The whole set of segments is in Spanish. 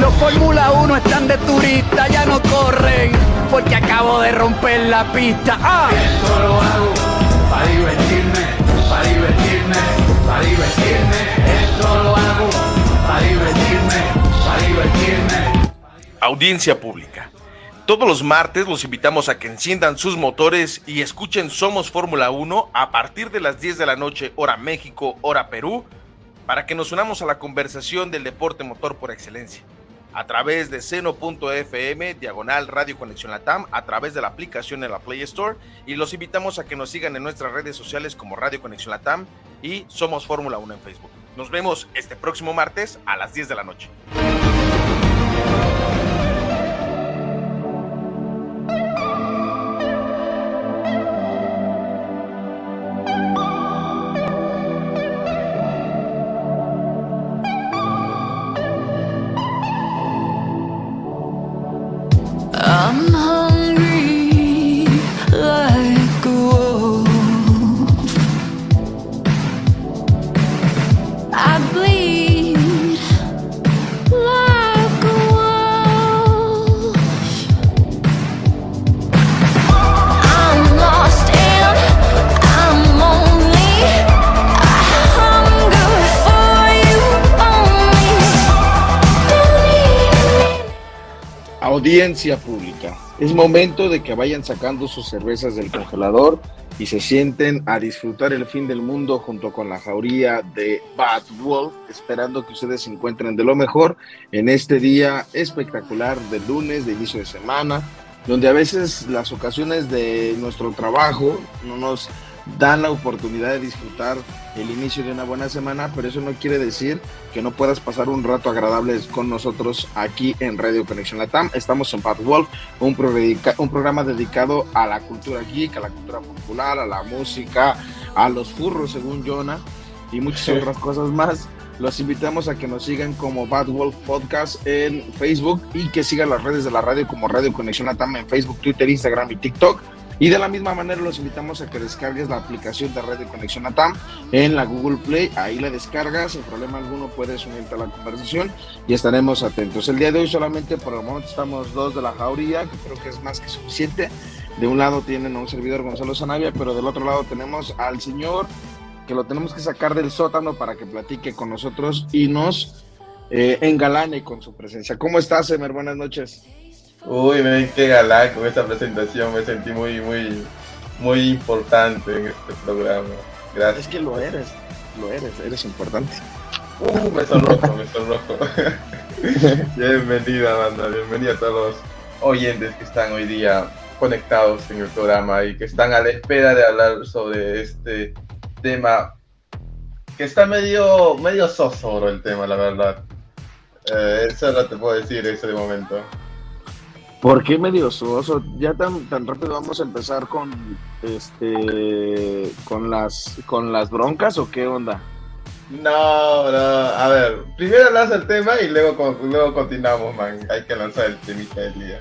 Los Fórmula 1 están de turista, ya no corren, porque acabo de romper la pista. ¡Ah! Esto lo hago para divertirme, para divertirme, para divertirme. Esto lo hago para divertirme, para divertirme. Audiencia pública. Todos los martes los invitamos a que enciendan sus motores y escuchen Somos Fórmula 1 a partir de las 10 de la noche, hora México, hora Perú, para que nos unamos a la conversación del deporte motor por excelencia. A través de seno.fm, diagonal Radio Conexión Latam, a través de la aplicación en la Play Store y los invitamos a que nos sigan en nuestras redes sociales como Radio Conexión Latam y Somos Fórmula 1 en Facebook. Nos vemos este próximo martes a las 10 de la noche. Pública. Es momento de que vayan sacando sus cervezas del congelador y se sienten a disfrutar el fin del mundo junto con la jauría de Bad Wolf, esperando que ustedes se encuentren de lo mejor en este día espectacular de lunes, de inicio de semana, donde a veces las ocasiones de nuestro trabajo no nos dan la oportunidad de disfrutar el inicio de una buena semana, pero eso no quiere decir que no puedas pasar un rato agradable con nosotros aquí en Radio Conexión Latam. Estamos en Bad Wolf, un, programa dedicado a la cultura geek, a la cultura popular, a la música, a los furros, según Jonah, y muchas otras cosas más. Los invitamos a que nos sigan como Bad Wolf Podcast en Facebook y que sigan las redes de la radio como Radio Conexión Latam en Facebook, Twitter, Instagram y TikTok. Y de la misma manera los invitamos a que descargues la aplicación de Radio Conexión Latam en la Google Play. Ahí la descargas, sin problema alguno puedes unirte a la conversación y estaremos atentos. El día de hoy solamente por el momento estamos dos de la jauría, que creo que es más que suficiente. De un lado tienen a un servidor Gonzalo Zanavia, pero del otro lado tenemos al señor que lo tenemos que sacar del sótano para que platique con nosotros y nos eh, engalane con su presencia. ¿Cómo estás, Emer? Buenas noches. Uy, men, qué galán con esta presentación, me sentí muy, muy, muy importante en este programa. Es Gracias. que lo eres, lo eres, eres importante. Uh, me sonrojo, me sonrojo. Bienvenida, banda, bienvenida a todos los oyentes que están hoy día conectados en el programa y que están a la espera de hablar sobre este tema que está medio, medio soso, el tema, la verdad. Eh, eso no te puedo decir eso de momento. ¿Por qué medio suoso? Ya tan, tan rápido vamos a empezar con este con las con las broncas o qué onda? No, no, a ver, primero lanza el tema y luego, luego continuamos, man. Hay que lanzar el temita del día.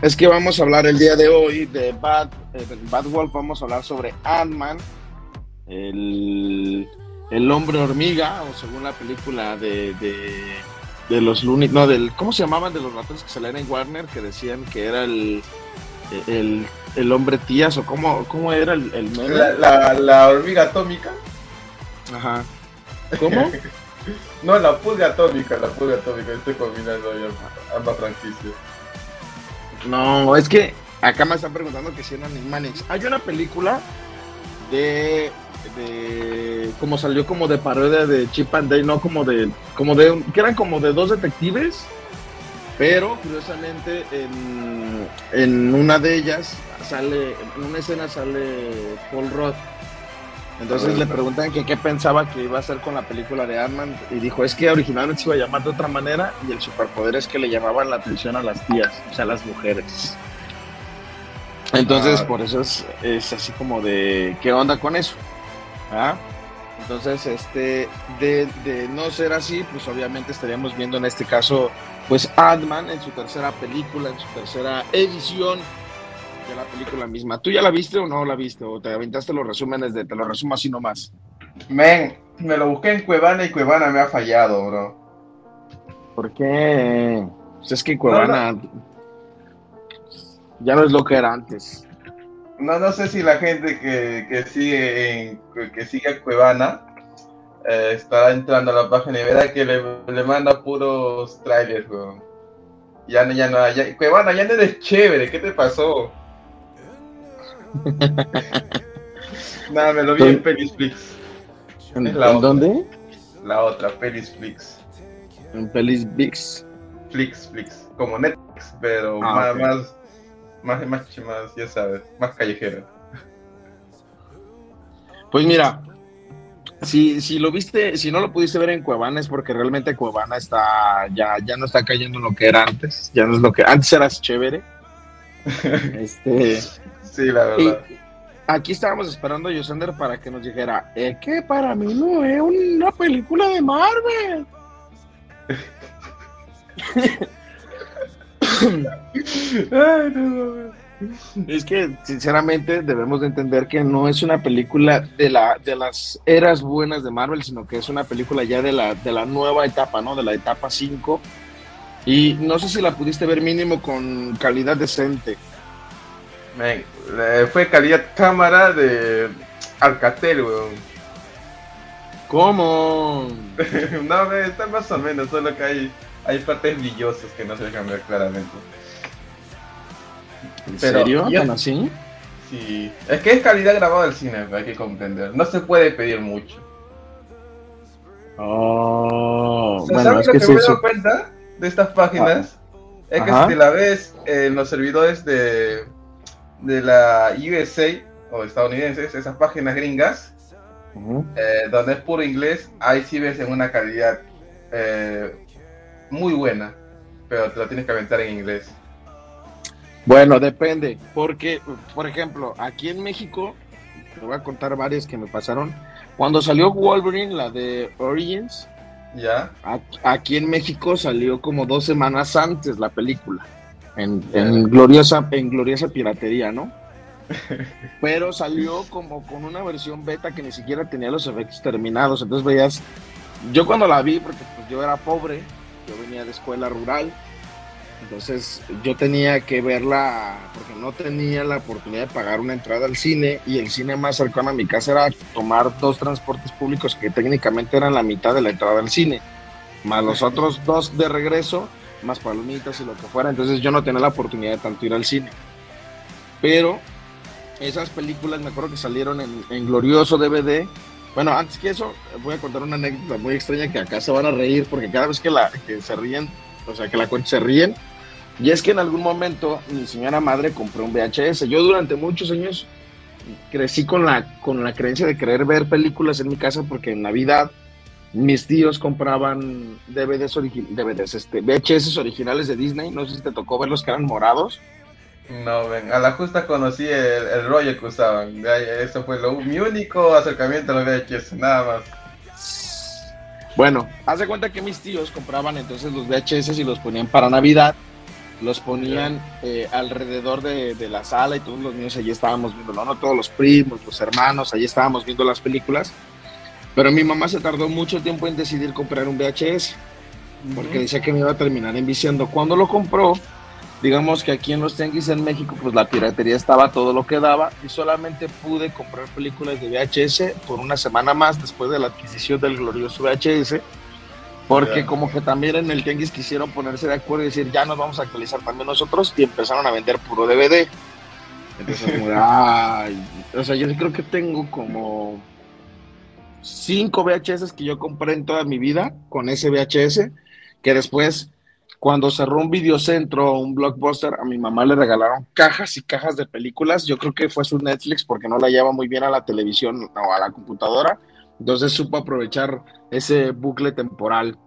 Es que vamos a hablar el día de hoy de Bad, eh, de Bad Wolf, vamos a hablar sobre Ant-Man, el, el hombre hormiga, o según la película de, de, de los Looney, no, del, ¿cómo se llamaban de los ratones que salían en Warner? Que decían que era el, el, el hombre tías, o cómo, cómo era el, el meme? La, la, la hormiga atómica. Ajá. ¿Cómo? No, la pulga atómica, la pulga atómica. Estoy combinando ambas franquicias. No, es que acá me están preguntando que si eran Animaniacs. Hay una película de, de como salió como de parodia de Chip and Dale, no como de como de que eran como de dos detectives, pero curiosamente en, en una de ellas sale en una escena sale Paul Rudd. Entonces le preguntan que qué pensaba que iba a hacer con la película de Ant-Man y dijo, es que originalmente se iba a llamar de otra manera y el superpoder es que le llamaban la atención a las tías, o sea, a las mujeres. Entonces, Ah. por eso es, es así como de, ¿qué onda con eso? ¿Ah? Entonces, este, de, de no ser así, pues obviamente estaríamos viendo en este caso, pues Ant-Man en su tercera película, en su tercera edición de la película misma. ¿Tú ya la viste o no la viste? ¿O te aventaste los resúmenes de, te lo resumo así nomás? Men, me lo busqué en Cuevana y Cuevana me ha fallado, bro. ¿Por qué? Pues es que Cuevana ya no es lo que era antes. No, no sé si la gente que, que sigue en, que sigue a Cuevana eh, estará entrando a la página y verá que le, le manda puros trailers, weón. Ya no, ya no, ya, Cuevana, ya no eres chévere, ¿qué te pasó? Nada, me lo vi en Pelisflix, ¿En, en dónde? la otra, Pelisflix. En Pelis Vix. Flix, Flix, como Netflix, pero Ah, más, más, más, más, ya sabes, más callejero. Pues mira, si, si lo viste, si no lo pudiste ver en Cuevana es porque realmente Cuevana está, ya, ya no está cayendo en lo que era antes, ya no es lo que, antes eras chévere. Este, Sí, la y verdad. aquí estábamos esperando a Yosander para que nos dijera, es que para mí no es una película de Marvel. Ay, no, no, no. Es que sinceramente debemos de entender que no es una película de la de las eras buenas de Marvel, sino que es una película ya de la de la nueva etapa, ¿no? De la etapa 5. Y no sé si la pudiste ver mínimo con calidad decente. Eh, fue calidad cámara de Alcatel, weón. ¿Cómo? no, está más o menos, solo que hay, hay partes brillosas que no se dejan ver claramente. ¿En Pero serio? yo- ¿Tan así? Sí, es que es calidad grabada del cine, hay que comprender. No se puede pedir mucho. Oh, O sea, bueno, ¿Sabes es lo que me he dado cuenta de estas páginas? es que Ajá. si la ves en los servidores de, de la USA o estadounidenses, esas páginas gringas, eh, donde es puro inglés, ahí sí ves en una calidad eh, muy buena, pero te lo tienes que aventar en inglés. Bueno, depende, porque, por ejemplo, aquí en México, te voy a contar varias que me pasaron. Cuando salió Wolverine, la de Origins, ¿Ya? Aquí, en México salió como dos semanas antes la película, en, en gloriosa, en gloriosa piratería, ¿no? Pero salió como con una versión beta que ni siquiera tenía los efectos terminados, entonces veías, yo cuando la vi, porque pues, yo era pobre, yo venía de escuela rural, entonces yo tenía que verla, porque no tenía la oportunidad de pagar una entrada al cine, y el cine más cercano a mi casa era tomar dos transportes públicos que técnicamente eran la mitad de la entrada al cine, más los otros dos de regreso, más palomitas y lo que fuera, entonces yo no tenía la oportunidad de tanto ir al cine. Pero esas películas me acuerdo que salieron en, en glorioso DVD. Bueno, antes que eso, voy a contar una anécdota muy extraña que acá se van a reír, porque cada vez que, la, que se ríen, o sea, que la se ríen, y es que en algún momento mi señora madre compró un VHS. Yo durante muchos años crecí con la, con la creencia de querer ver películas en mi casa porque en Navidad mis tíos compraban DVDs, DVDs este, VHS originales de Disney. No sé si te tocó ver los que eran morados. No, ven, a la justa conocí el, el rollo que usaban. Eso fue lo, mi único acercamiento a los VHS, nada más. Bueno, haz de cuenta que mis tíos compraban entonces los VHS y los ponían para Navidad. Los ponían eh, alrededor de, de la sala y todos los niños allí estábamos viendo, ¿no? ¿no? Todos los primos, los hermanos, allí estábamos viendo las películas. Pero mi mamá se tardó mucho tiempo en decidir comprar un VHS porque decía que me iba a terminar enviciando. Cuando lo compró, digamos que aquí en los tianguis en México, pues la piratería estaba todo lo que daba y solamente pude comprar películas de VHS por una semana más después de la adquisición del glorioso VHS. Porque como que también en el tianguis quisieron ponerse de acuerdo y decir, ya nos vamos a actualizar también nosotros y empezaron a vender puro DVD. Entonces, como de, ay, o sea, yo creo que tengo como cinco VHS que yo compré en toda mi vida con ese VHS, que después, cuando cerró un videocentro o un blockbuster, a mi mamá le regalaron cajas y cajas de películas. Yo creo que fue su Netflix porque no la lleva muy bien a la televisión o a la computadora. Entonces supo aprovechar ese bucle temporal.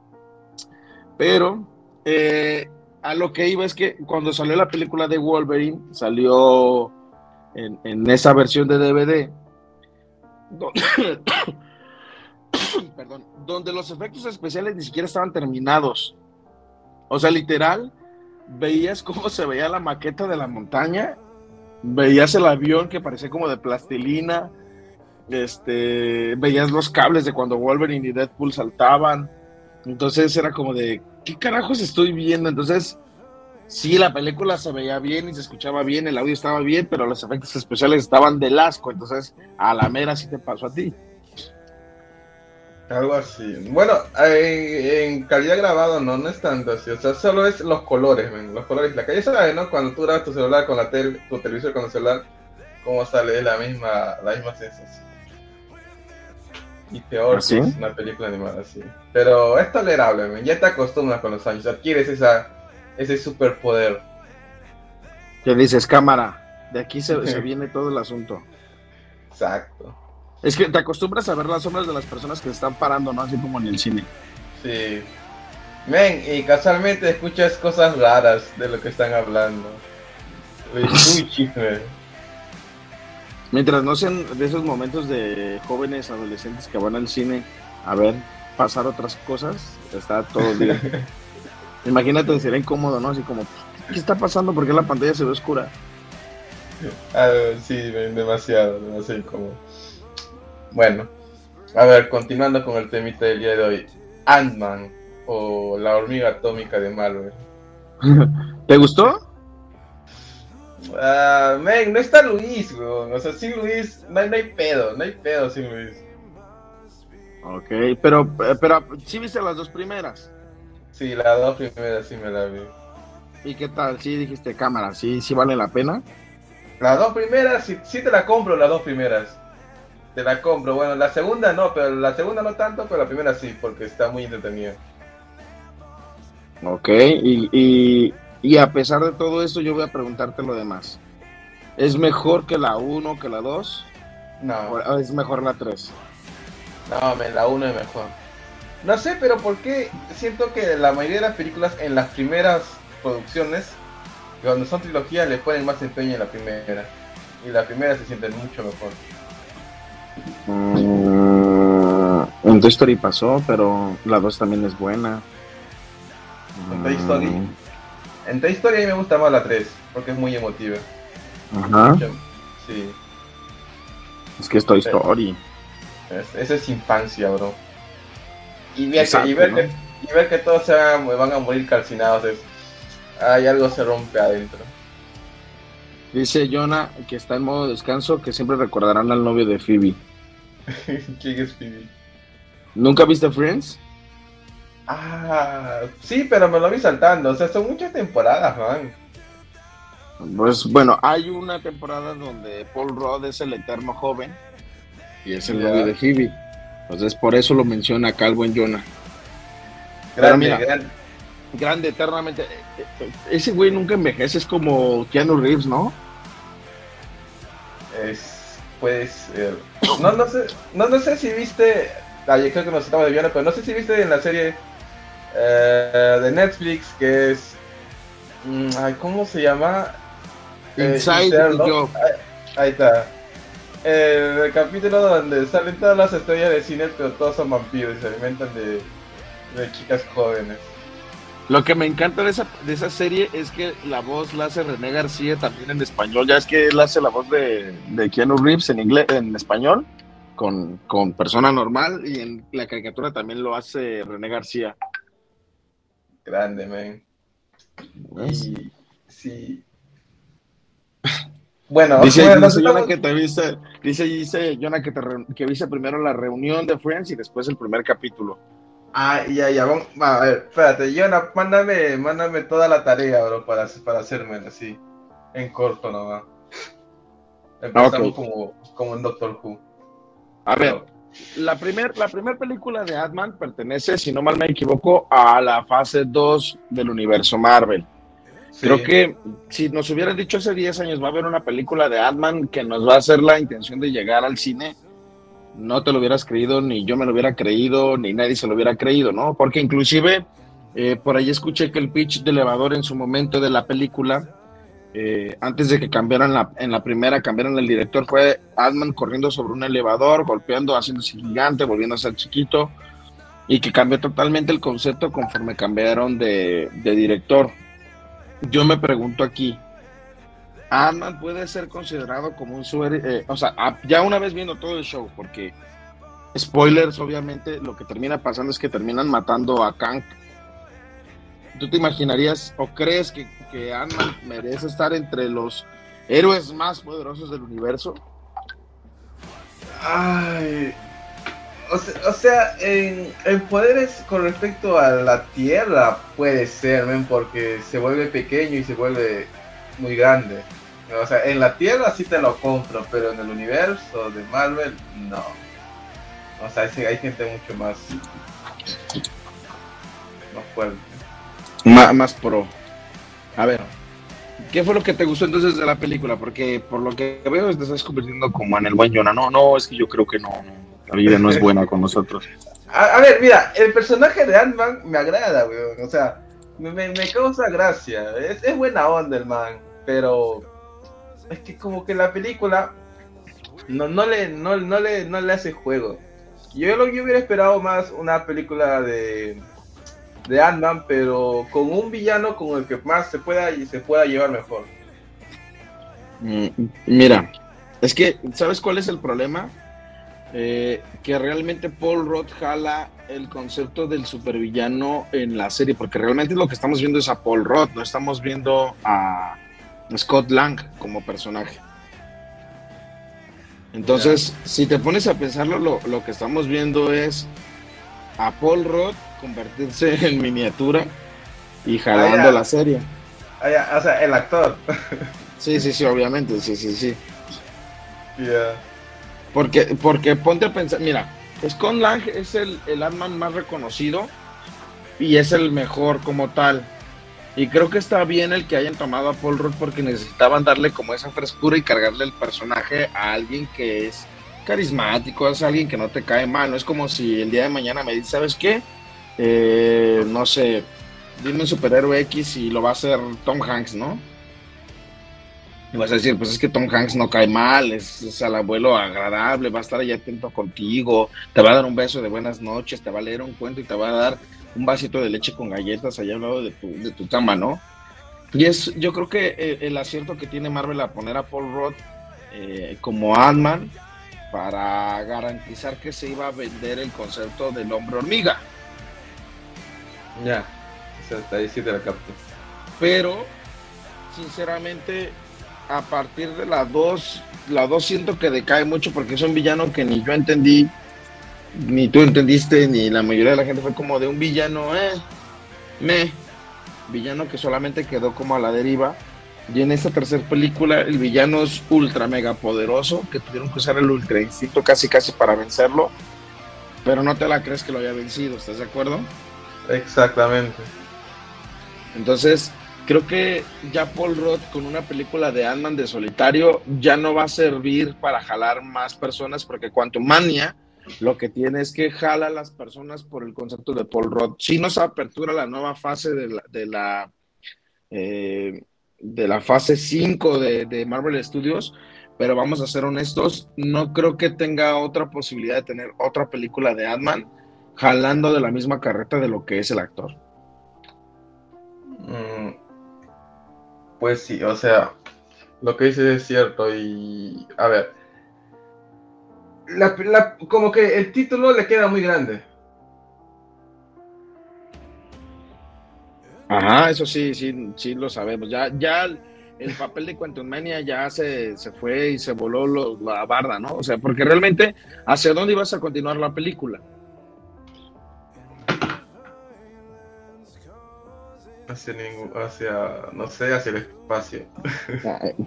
Pero eh, a lo que iba es que cuando salió la película de Wolverine, salió en, esa versión de DVD, perdón, donde los efectos especiales ni siquiera estaban terminados. O sea, literal, veías cómo se veía la maqueta de la montaña, veías el avión que parecía como de plastilina, este, veías los cables de cuando Wolverine y Deadpool saltaban. Entonces era como de, ¿qué carajos estoy viendo? Entonces, sí, la película se veía bien y se escuchaba bien, el audio estaba bien, pero los efectos especiales estaban del asco. Entonces, a la mera sí te pasó a ti. Algo así. Bueno, en, en calidad grabado no, no es tanto así. O sea, solo es los colores, los colores. La calle sabe, ¿no? Cuando tú grabas tu celular con la tele, tu televisor con el celular, cómo sale la misma, la misma sensación. Y peor ¿Ah, sí? es una película animada así. Pero es tolerable. Ya te acostumbras con los años. Adquieres esa, ese superpoder. Que dices, cámara, de aquí se, se viene todo el asunto. Exacto. Es que te acostumbras a ver las sombras de las personas que están parando, ¿no? Así como en el cine. Sí. Men, y casualmente escuchas cosas raras de lo que están hablando. Uy, Muy chisme. Mientras no sean de esos momentos de jóvenes adolescentes que van al cine a ver pasar otras cosas, está todo bien. Imagínate, sería incómodo, ¿no? Así como, ¿qué está pasando? ¿Por qué la pantalla se ve oscura? Ah, sí, demasiado, demasiado incómodo. Bueno, a ver, continuando con el temita del día de hoy. Ant-Man o la hormiga atómica de Marvel. ¿Te gustó? Ah, men, no está Luis, weón. O sea, sin Luis no hay, no hay pedo, no hay pedo sin Luis. Ok, pero, pero sí viste las dos primeras. Sí, las dos primeras sí me la vi. ¿Y qué tal? Sí dijiste cámara, sí, sí vale la pena. Las dos primeras, sí, sí te la compro, las dos primeras. Te la compro. Bueno, la segunda no, pero la segunda no tanto, pero la primera sí, porque está muy entretenida. Ok, y, y, y a pesar de todo esto, yo voy a preguntarte lo demás. ¿Es mejor que la 1 que la 2? No, ¿O es mejor la 3? no, la uno es mejor. No sé, pero ¿por qué siento que la mayoría de las películas en las primeras producciones, cuando son trilogías, le ponen más empeño en la primera? Y la primera se siente mucho mejor. Mm, en Toy Story pasó, pero la 2 también es buena. En Toy Story. En Toy Story a mí me gusta más la 3, porque es muy emotiva. Ajá, Sí, es que es Toy Story. es- esa es infancia, bro. Y ver, Exacto, que, y ver, ¿no? que, y ver que todos se van, van a morir calcinados es... Hay algo se rompe adentro. Dice Jonah que está en modo descanso, que siempre recordarán al novio de Phoebe. ¿Quién es Phoebe? ¿Nunca viste Friends? Ah, sí, pero me lo vi saltando. O sea, son muchas temporadas, man. Pues bueno, hay una temporada donde Paul Rudd es el eterno joven y es el novio de Phoebe. Entonces por eso lo menciona el buen Jonah. Grande, mira. grande. Grande, eternamente. Eh, eh, Ese güey nunca envejece, es como Keanu Reeves, ¿no? Es, puede ser. No, no sé, no, no sé si viste. Ah, yo creo que nos estamos desviando, pero no sé si viste en la serie eh, de Netflix que es. mm, ay, ¿Cómo se llama? Eh, Inside. Job. Ahí está. Eh, el capítulo donde salen todas las estrellas de cine, pero todos son vampiros y se alimentan de, de chicas jóvenes. Lo que me encanta de esa, de esa serie es que la voz la hace René García también en español. Ya es que él hace la voz de, de Keanu Reeves en inglés, en español, con, con persona normal, y en la caricatura también lo hace René García. Grande, man. Sí. Bueno, Dice, bueno, Jonah que te viste, dice, dice Jonah que, te que viste primero la reunión de Friends y después el primer capítulo. Ah, ya, ya, vamos, va, a ver, espérate, Jonah, mándame, mándame toda la tarea, bro, para, para hacerme así, en corto nomás. Empezamos Ok. como, como en Doctor Who. A ver, la primera la primer película de Ant-Man pertenece, si no mal me equivoco, a la fase 2 del universo Marvel. Sí. Creo que si nos hubieran dicho hace 10 años va a haber una película de Ant-Man que nos va a hacer la intención de llegar al cine, no te lo hubieras creído, ni yo me lo hubiera creído, ni nadie se lo hubiera creído, ¿no? Porque inclusive eh, por ahí escuché que el pitch de elevador en su momento de la película, eh, antes de que cambiaran la, en la primera, cambiaran el director, fue Ant-Man corriendo sobre un elevador, golpeando, haciéndose gigante, volviendo a ser chiquito, y que cambió totalmente el concepto conforme cambiaron de, de director. Yo me pregunto aquí, Ant-Man puede ser considerado como un super, eh, o sea, a- ya una vez viendo todo el show, porque spoilers, obviamente, lo que termina pasando es que terminan matando a Kang ¿tú te imaginarías o crees que, que merece estar entre los héroes más poderosos del universo? Ay. O sea, o sea, en, en poderes con respecto a la Tierra puede ser, porque se vuelve pequeño y se vuelve muy grande. O sea, en la Tierra sí te lo compro, pero en el universo de Marvel, no. O sea, hay gente mucho más, más fuerte. Má- más pro. A ver, ¿qué fue lo que te gustó entonces de la película? Porque por lo que veo te estás convirtiendo como en el buen Jonah. No, no, es que yo creo que no. La vida no es buena con nosotros. A, a ver, mira, el personaje de Ant-Man me agrada, weón. O sea, me, me- me causa gracia. Es, es buena onda el man, pero es que como que la película no, no, le, no, le, no le hace juego. Yo lo que hubiera esperado más una película de, de Ant-Man, pero con un villano con el que más se pueda, se pueda llevar mejor. Mm, Mira, es que, ¿sabes cuál es el problema? Eh, que realmente Paul Roth jala el concepto del supervillano en la serie, porque realmente lo que estamos viendo es a Paul Roth, no estamos viendo a Scott Lang como personaje. Entonces, si te pones a pensarlo, lo, lo que estamos viendo es a Paul Roth convertirse en miniatura y jalando la serie. O sea, el actor. Sí, sí, sí, obviamente, sí, sí, sí. Ya. Porque, porque ponte a pensar, mira, Scott Lang es el, el Ant-Man más reconocido y es el mejor como tal. Y creo que está bien el que hayan tomado a Paul Rudd porque necesitaban darle como esa frescura y cargarle el personaje a alguien que es carismático, es alguien que no te cae mal. No es como si el día de mañana me dices, ¿sabes qué? Eh, no sé, dime un superhéroe X y lo va a hacer Tom Hanks, ¿no? Y vas a decir, pues es que Tom Hanks no cae mal, es, es al abuelo agradable, va a estar ahí atento contigo, te va a dar un beso de buenas noches, te va a leer un cuento y te va a dar un vasito de leche con galletas allá al lado de tu, de tu cama, ¿no? Y es, yo creo que eh, el acierto que tiene Marvel a poner a Paul Roth eh, como Ant-Man para garantizar que se iba a vender el concepto del hombre hormiga. Ya. O sea, hasta ahí sí te la capto. pero sinceramente a partir de la 2 la 2 siento que decae mucho porque es un villano que ni yo entendí ni tú entendiste ni la mayoría de la gente fue como de un villano eh me villano que solamente quedó como a la deriva y en esta tercera película el villano es ultra mega poderoso que tuvieron que usar el ultra instinto casi casi para vencerlo pero no te la crees que lo había vencido ¿estás de acuerdo? Exactamente. Entonces, creo que ya Paul Roth con una película de Ant-Man de solitario ya no va a servir para jalar más personas porque Quantumania lo que tiene es que jala a las personas por el concepto de Paul Roth. Sí nos apertura la nueva fase de la, de la, eh, de la fase 5 de, de Marvel Studios, pero vamos a ser honestos, no creo que tenga otra posibilidad de tener otra película de Ant-Man jalando de la misma carreta de lo que es el actor. Mm, Pues sí, o sea, lo que dices es cierto y a ver, la- la- como que el título le queda muy grande. Ajá, eso sí, sí, sí lo sabemos. Ya, ya el, el papel de Quantum Mania ya se, se fue y se voló lo- la barda, ¿no? O sea, porque realmente, ¿hacia dónde ibas a continuar la película? Hacia, ningún, hacia, no sé, hacia el espacio.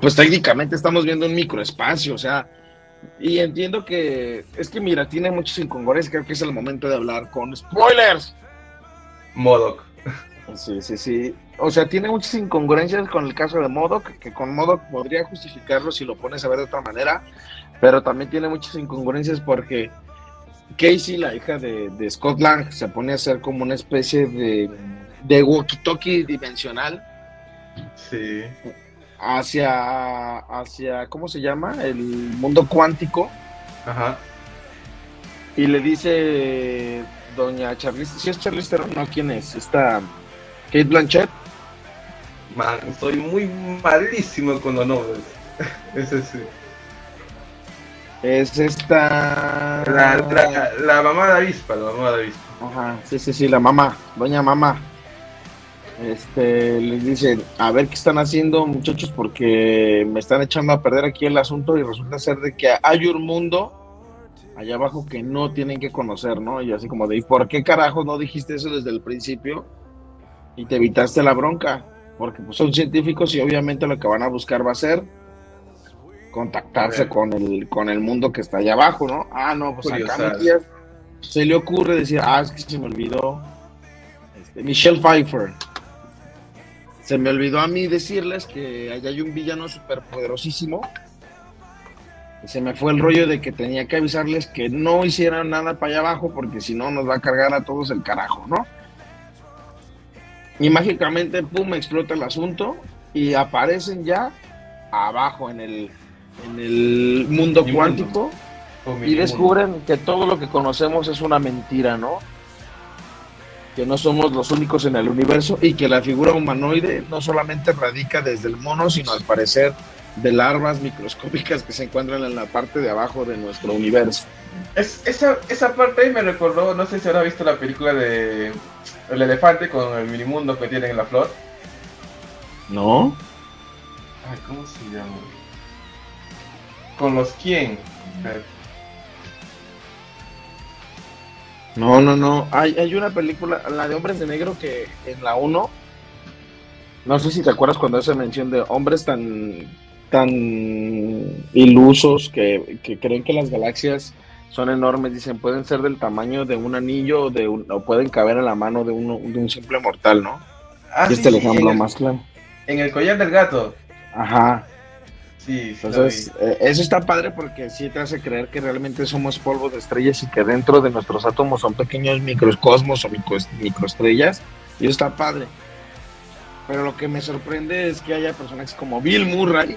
Pues técnicamente estamos viendo un microespacio, o sea, y entiendo que, es que mira, tiene muchos incongruencias, creo que es el momento de hablar con spoilers. Modoc. Sí, sí, sí. O sea, tiene muchas incongruencias con el caso de Modoc, que con Modoc podría justificarlo si lo pones a ver de otra manera, pero también tiene muchas incongruencias porque Casey, la hija de, de Scott Lang, se pone a ser como una especie de, de walkie-talkie dimensional Sí. Hacia, hacia, ¿cómo se llama? El mundo cuántico. Ajá. Y le dice doña Charlize, si es Charlize Theron, no, ¿quién es? Esta Kate Blanchett. Man, soy muy malísimo con los nombres. Ese sí. Es esta... La, la, la mamá de avispa, la mamá de avispa. Ajá, sí, sí, sí, la mamá, doña mamá. Este, les dicen, a ver qué están haciendo muchachos porque me están echando a perder aquí el asunto y resulta ser de que hay un mundo allá abajo que no tienen que conocer, ¿no? Y así como de, ¿y por qué carajo no dijiste eso desde el principio? Y te evitaste la bronca, porque pues, son científicos y obviamente lo que van a buscar va a ser contactarse con el, con el mundo que está allá abajo, ¿no? Ah, no, pues acá mi tía se le ocurre decir, ah, es que se me olvidó. Este, Michelle Pfeiffer. Se me olvidó a mí decirles que allá hay un villano superpoderosísimo. Y se me fue el rollo de que tenía que avisarles que no hicieran nada para allá abajo porque si no nos va a cargar a todos el carajo, ¿no? Y mágicamente, pum, explota el asunto y aparecen ya abajo en el, en el mundo cuántico y descubren que todo lo que conocemos es una mentira, ¿no? Que no somos los únicos en el universo y que la figura humanoide no solamente radica desde el mono, sino al parecer de larvas microscópicas que se encuentran en la parte de abajo de nuestro universo. Es, esa, esa parte ahí me recordó, no sé si habrá visto la película de El elefante con el minimundo que tienen en la flor. ¿No? Ay, ¿cómo se llama? ¿Con los quién? Espera. No, no, no. Hay, hay una película, la de Hombres de Negro, que en la 1, no sé si te acuerdas cuando hace mención de hombres tan, tan ilusos que, que creen que las galaxias son enormes, dicen, pueden ser del tamaño de un anillo o, de un- o pueden caber en la mano de, uno, de un simple mortal, ¿no? Ah, y este el sí, ejemplo el, más claro. en el collar del gato. Ajá. Sí, Entonces, eh, eso está padre porque sí te hace creer que realmente somos polvo de estrellas y que dentro de nuestros átomos son pequeños microcosmos o micro, microestrellas. Y eso está padre. Pero lo que me sorprende es que haya personajes como Bill Murray,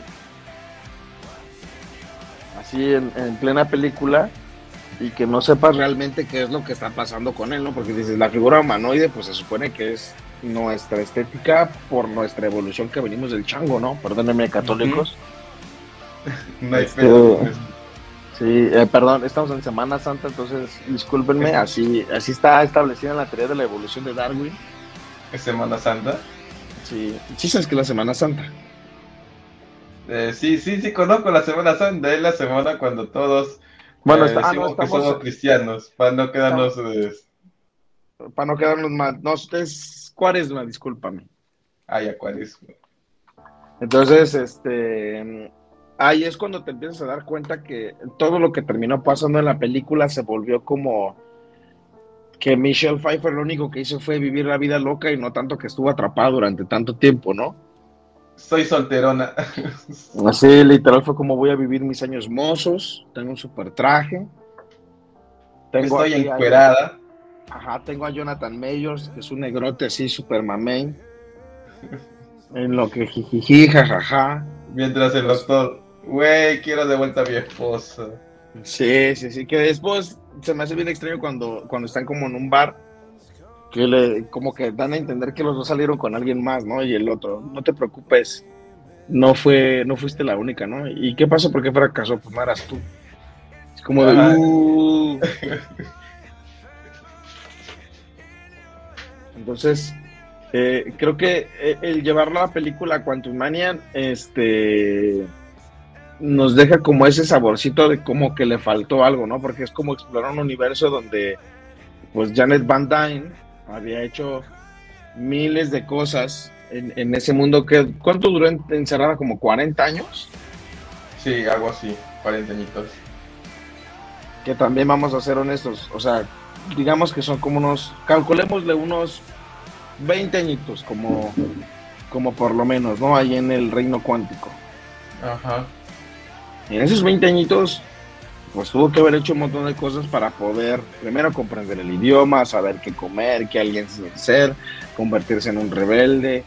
así en, en plena película, y que no sepas realmente qué es lo que está pasando con él, ¿no? Porque dices, la figura humanoide, pues se supone que es nuestra estética por nuestra evolución que venimos del chango, ¿no? Perdónenme, católicos. No hay Este, pedo con eso. Sí, eh, perdón, estamos en Semana Santa, entonces discúlpenme, así, así está establecida en la teoría de la evolución de Darwin. Es Semana Santa. Sí, sí sabes que es la Semana Santa. Eh, sí, sí, sí, conozco la Semana Santa. Es la semana cuando todos Bueno, eh, está- ah, no, decimos que somos cristianos. Para no quedarnos. eh, para no quedarnos mal, no, es cuaresma, discúlpame. Ay, Acuario. Entonces, este, ahí es cuando te empiezas a dar cuenta que todo lo que terminó pasando en la película se volvió como que Michelle Pfeiffer lo único que hizo fue vivir la vida loca y no tanto que estuvo atrapada durante tanto tiempo, ¿no? Soy solterona. Así literal fue como voy a vivir mis años mozos, tengo un super traje. Tengo Estoy encuerada. Ajá, tengo a Jonathan Mayors, que es un negrote así, super mamey. En lo que jijiji, jajaja. Mientras el doctor, güey, quiero de vuelta a mi esposa. Sí, sí, sí, que después se me hace bien extraño cuando, cuando están como en un bar, que le, como que dan a entender que los dos salieron con alguien más, ¿no? Y el otro, no te preocupes, no fue, no fuiste la única, ¿no? ¿Y qué pasó? ¿Por qué fracasó? Pues no eras tú. Es como de. "Uh". Entonces, eh, creo que eh, el llevar la película a Quantum Mania, este nos deja como ese saborcito de como que le faltó algo, ¿no? Porque es como explorar un universo donde pues Janet Van Dyne había hecho miles de cosas en, en ese mundo que ¿cuánto duró en- encerrada? como 40 años, Sí, algo así, 40 añitos. que también vamos a ser honestos, o sea, digamos que son como unos, calculémosle unos 20 añitos como como por lo menos, ¿no? Ahí en el reino cuántico. Ajá. En esos 20 añitos, pues tuvo que haber hecho un montón de cosas para poder, primero, comprender el idioma, saber qué comer, qué alguien ser, convertirse en un rebelde.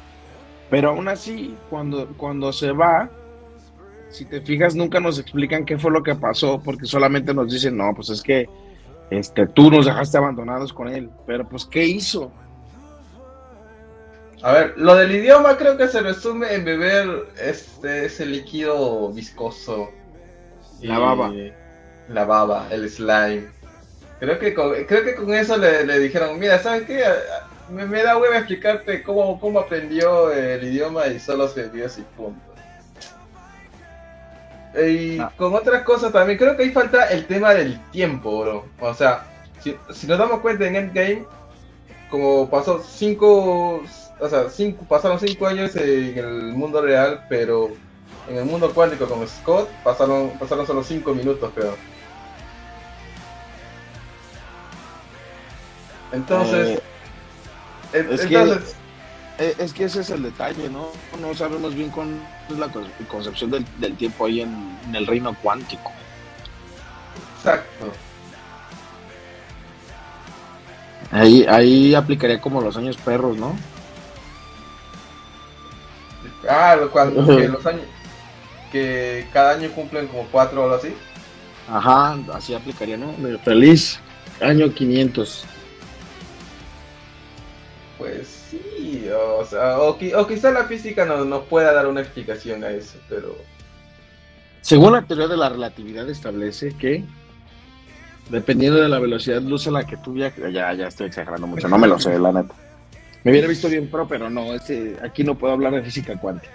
Pero aún así, cuando, cuando se va, si te fijas, nunca nos explican qué fue lo que pasó, porque solamente nos dicen, no, pues es que este, tú nos dejaste abandonados con él. Pero pues, ¿qué hizo? A ver, lo del idioma creo que se resume en beber este ese líquido viscoso. La baba. La baba, el slime. Creo que con, creo que con eso le, le dijeron, mira, ¿sabes qué? me, me da hueva explicarte cómo, cómo aprendió el idioma y solo se dio así punto. Y Ah. con otras cosas también, creo que ahí falta el tema del tiempo, bro. O sea, si, si nos damos cuenta en Endgame, como pasó cinco, o sea, cinco, pasaron cinco años en el mundo real, pero en el mundo cuántico con Scott pasaron, pasaron solo cinco minutos, creo. Entonces, Eh, es que- entonces, Eh, Es que ese es el detalle, ¿no? No sabemos bien cuál es la con- concepción del, del tiempo ahí en, en el reino cuántico. exacto. Ahí, ahí aplicaría como los años perros, ¿no? Ah, lo- que los años, que cada año cumplen como cuatro o algo así. Ajá, así aplicaría, ¿no? Feliz año 500. Pues sí, o, sea, o, qui- o quizá la física no- nos pueda dar una explicación a eso, pero Según la teoría de la relatividad establece que dependiendo de la velocidad de luz a la que tú viajas, ya, ya estoy exagerando mucho, no me lo sé, la neta. Me hubiera visto bien pro, pero no, ese, aquí no puedo hablar de física cuántica.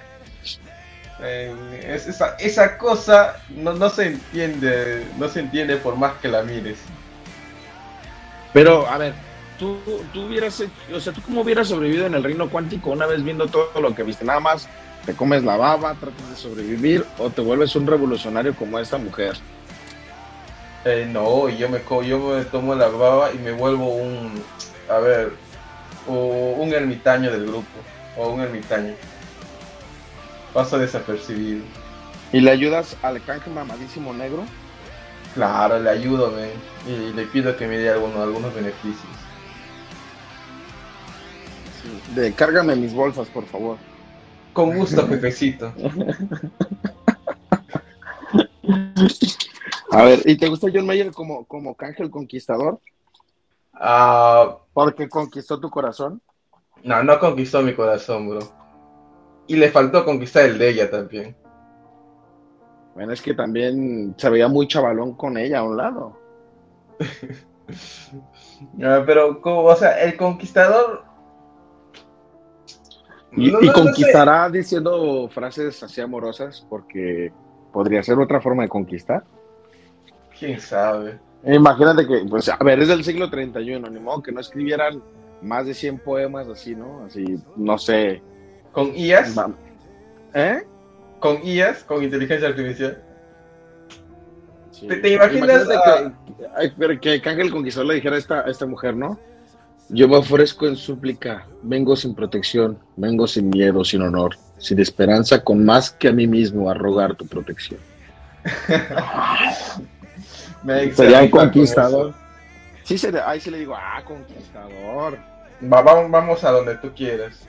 Eh, es- esa, esa cosa no, no se entiende, no se entiende por más que la mires. Pero, a ver, tú, tú hubieras, hecho- o sea, ¿tú cómo hubieras sobrevivido en el reino cuántico una vez viendo todo lo que viste? Nada más te comes la baba, tratas de sobrevivir o te vuelves un revolucionario como esta mujer. Eh, no, yo me, co- yo me tomo la baba y me vuelvo un, a ver, o un ermitaño del grupo, o un ermitaño. Paso desapercibido. ¿Y le ayudas al canje mamadísimo negro? Claro, le ayudo, men, y le pido que me dé algunos, algunos beneficios. De cárgame mis bolsas, por favor. Con gusto, jefecito. A ver, ¿y te gusta John Mayer como, como canje el conquistador? Ah, Porque conquistó tu corazón. no, no conquistó mi corazón, bro. Y le faltó conquistar el de ella también. Bueno, es que también se veía muy chavalón con ella a un lado. Ah, pero, como, o sea, el conquistador. Y, No, y no, no sé. conquistará diciendo frases así amorosas porque podría ser otra forma de conquistar. Quién sabe. Imagínate que, pues, a ver, es del siglo 31, ni modo que no escribieran más de 100 poemas así, ¿no? Así, no sé. Con IAS, ¿Eh? con IAS, con inteligencia artificial. Sí. ¿Te- te imaginas a- que, pero que Ángel Conquistador le dijera a esta, a esta mujer, ¿no? Yo me ofrezco en súplica, vengo sin protección, vengo sin miedo, sin honor, sin esperanza, con más que a mí mismo a rogar tu protección. Me Sería un con conquistador. eso. Sí, sería, ahí se le digo, ah, conquistador. Va- vamos, vamos a donde tú quieras.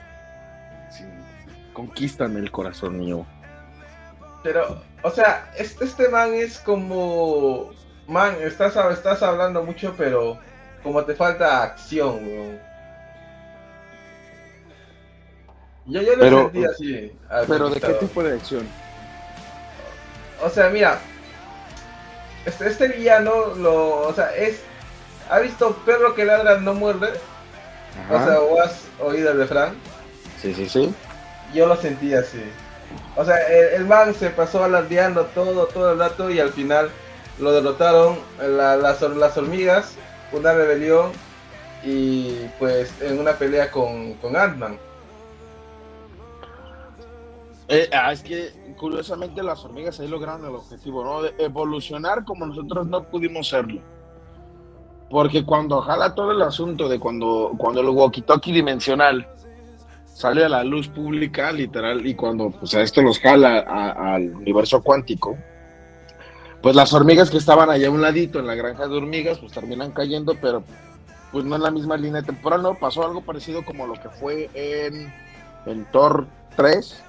Sí, conquístame el corazón mío. Pero, o sea, este, este man es como. Man, estás, estás hablando mucho, pero como te falta acción, weón. Yo, yo lo Pero- sentí así. al Pero ¿de qué tipo de acción? O sea, mira, este, este villano, lo, o sea, es, ¿ha visto perro que ladra no muerde? O sea, o has oído el refrán. sí, sí, sí. Yo lo sentí así. O sea, el, el man se pasó alardeando todo, todo el rato y al final lo derrotaron la- las, las hormigas, una rebelión y pues en una pelea con, con Ant-Man. Eh, ah, es que curiosamente las hormigas ahí lograron el objetivo, ¿no? De evolucionar como nosotros no pudimos serlo. Porque cuando jala todo el asunto de cuando, cuando el walkie-talkie dimensional sale a la luz pública, literal, y cuando pues, a esto los jala al universo cuántico, pues las hormigas que estaban allá a un ladito en la granja de hormigas, pues terminan cayendo, pero pues no en la misma línea temporal, ¿no? Pasó algo parecido como lo que fue en, en Thor 3,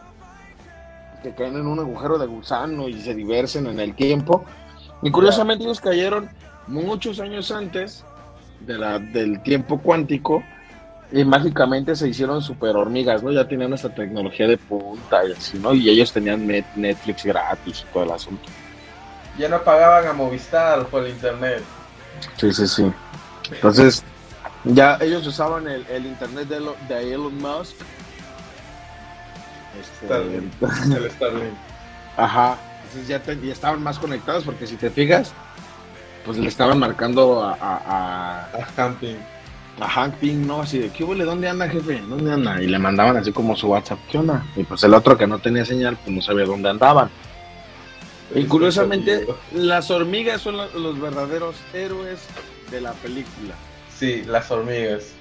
que caen en un agujero de gusano y se diversen en el tiempo. Y curiosamente ellos cayeron muchos años antes de la, del tiempo cuántico y mágicamente se hicieron super hormigas, ¿no? Ya tenían esta tecnología de punta y así, ¿no? Y ellos tenían net- Netflix gratis y todo el asunto. Ya no pagaban a Movistar por el internet. Sí, sí, sí. Entonces, Ya ellos usaban el, el internet de, Elo- de Elon Musk. Este, Starlink. El Starlink. Ajá. Entonces ya, te- ya estaban más conectados porque si te fijas, pues le estaban marcando a, a, a, A camping. A Hank Ping, ¿no? Así de, ¿qué huele? ¿Dónde anda, jefe? ¿Dónde anda? Y le mandaban así como su WhatsApp, ¿qué onda? Y pues el otro que no tenía señal, pues no sabía dónde andaban. Y curiosamente, las hormigas son los verdaderos héroes de la película. Sí, las hormigas.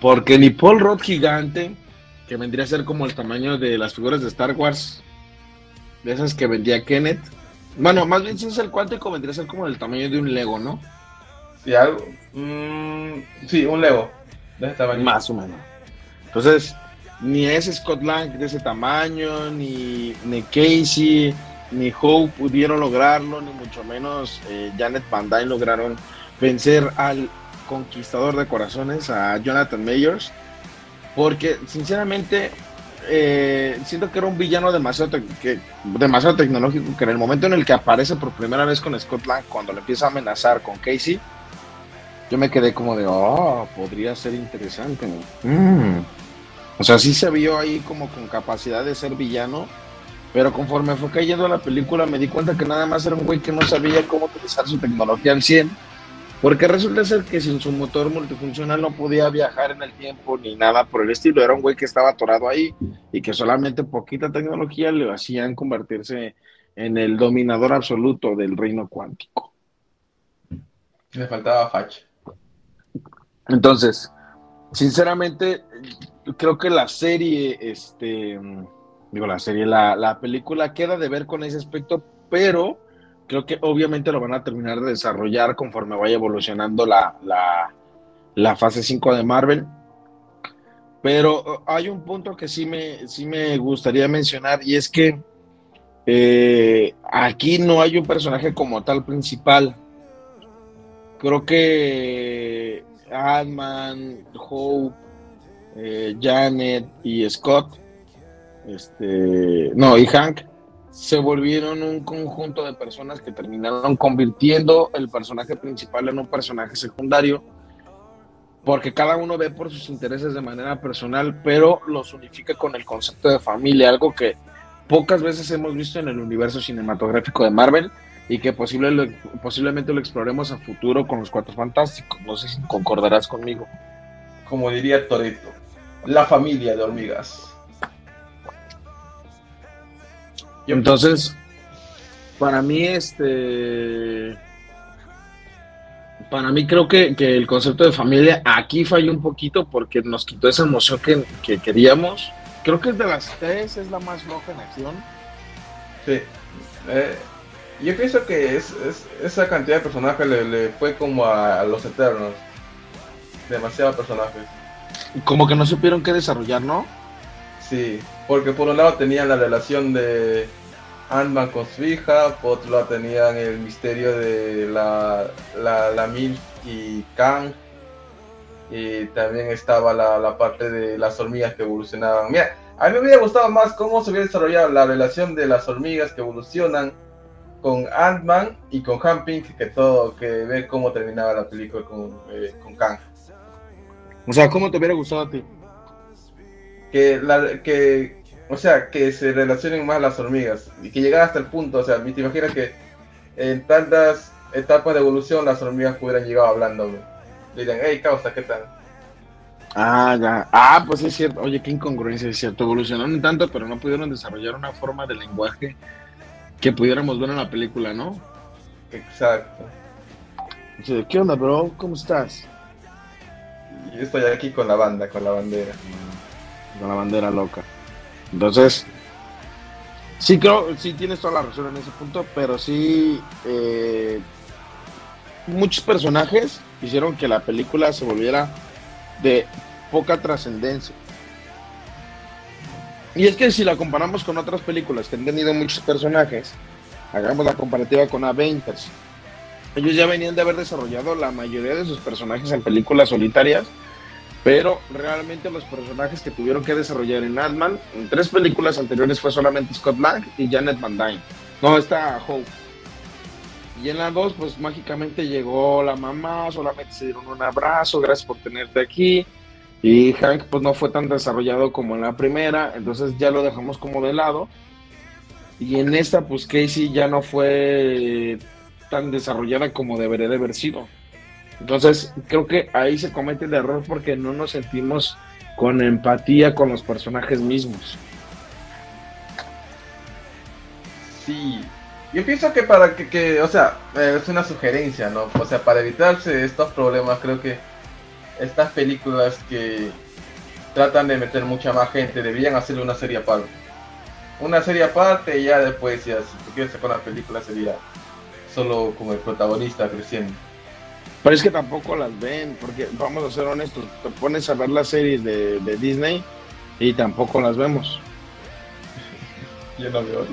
Porque ni Paul Rudd gigante, que vendría a ser como el tamaño de las figuras de Star Wars, de esas que vendía Kenneth. Bueno, más bien si es el cuántico, vendría a ser como del tamaño de un Lego, ¿no? Sí, algo. mm, sí, un Lego. De ese tamaño. Más o menos. Entonces, ni ese Scott Lang de ese tamaño, ni, ni Casey, ni Hope pudieron lograrlo, ni mucho menos eh, Janet Van Dyne lograron vencer al conquistador de corazones, a Jonathan Mayers, porque sinceramente eh, siento que era un villano demasiado, que, demasiado tecnológico, que en el momento en el que aparece por primera vez con Scott Lang, cuando le empieza a amenazar con Casey, yo me quedé como de, oh, podría ser interesante. ¿no? Mm. O sea, sí se vio ahí como con capacidad de ser villano, pero conforme fue cayendo la película me di cuenta que nada más era un güey que no sabía cómo utilizar su tecnología al 100, porque resulta ser que sin su motor multifuncional no podía viajar en el tiempo ni nada por el estilo, era un güey que estaba atorado ahí y que solamente poquita tecnología le hacían convertirse en el dominador absoluto del reino cuántico. Le faltaba facha. Entonces, sinceramente, creo que la serie, este, digo, la serie, la, la película queda de ver con ese aspecto, pero creo que obviamente lo van a terminar de desarrollar conforme vaya evolucionando la, la, la fase 5 de Marvel. Pero uh, hay un punto que sí me, sí me gustaría mencionar y es que eh, aquí no hay un personaje como tal principal. Creo que Ant-Man, Hope, eh, Janet y Scott, este, no, y Hank, se volvieron un conjunto de personas que terminaron convirtiendo el personaje principal en un personaje secundario, porque cada uno ve por sus intereses de manera personal, pero los unifica con el concepto de familia, algo que pocas veces hemos visto en el universo cinematográfico de Marvel y que posible, posiblemente lo exploremos a futuro con los Cuatro Fantásticos. No sé si concordarás conmigo. Como diría Toreto. La familia de hormigas. Entonces, para mí, este. Para mí, creo que, que el concepto de familia aquí falló un poquito porque nos quitó esa emoción que, que queríamos. Creo que es de las tres, es la más floja en acción. Sí. Eh, yo pienso que es, es- esa cantidad de personajes le, le fue como a, a los Eternos. Demasiados personajes. Como que no supieron qué desarrollar, ¿no? Sí, porque por un lado tenían la relación de Ant-Man con su hija, por otro lado tenían el misterio de la, la, la Milf y Kang, y también estaba la, la parte de las hormigas que evolucionaban. Mira, a mí me hubiera gustado más cómo se hubiera desarrollado la relación de las hormigas que evolucionan con Ant-Man y con Han Pink, que todo, que ver cómo terminaba la película con, eh, con Kang. O sea, ¿cómo te hubiera gustado a ti? que la que o sea que se relacionen más las hormigas y que llegara hasta el punto o sea te imaginas que en tantas etapas de evolución las hormigas hubieran llegado le dirían hey causa qué tal Ah, ya. Ah, pues es cierto. Oye, qué incongruencia, es cierto. Evolucionaron tanto, pero no pudieron desarrollar una forma de lenguaje que pudiéramos ver en la película, ¿no? exacto sea, ¿Qué onda, bro? ¿Cómo estás? yo estoy aquí con la banda con la bandera Con la bandera loca. Entonces, sí creo, sí tienes toda la razón en ese punto, pero sí eh, muchos personajes hicieron que la película se volviera de poca trascendencia. Y es que si la comparamos con otras películas que han tenido muchos personajes, hagamos la comparativa con Avengers. Ellos ya venían de haber desarrollado la mayoría de sus personajes en películas solitarias, pero realmente los personajes que tuvieron que desarrollar en Ant-Man, en tres películas anteriores fue solamente Scott Lang y Janet Van Dyne. No, está Hope. Y en la 2, pues mágicamente llegó la mamá, solamente se dieron un abrazo, gracias por tenerte aquí. Y Hank, pues no fue tan desarrollado como en la primera, entonces ya lo dejamos como de lado. Y en esta, pues Casey ya no fue tan desarrollada como debería de haber sido. Entonces, creo que ahí se comete el error porque no nos sentimos con empatía con los personajes mismos. Sí, yo pienso que para que, que, o sea, es una sugerencia, ¿no? O sea, para evitarse estos problemas, creo que estas películas que tratan de meter mucha más gente deberían hacerle una serie aparte. Una serie aparte y ya después, ya, si tú quieres sacar una película, sería solo como el protagonista creciendo. Pero es que tampoco las ven, porque vamos a ser honestos, te pones a ver las series de, de Disney y tampoco las vemos. Yo no veo.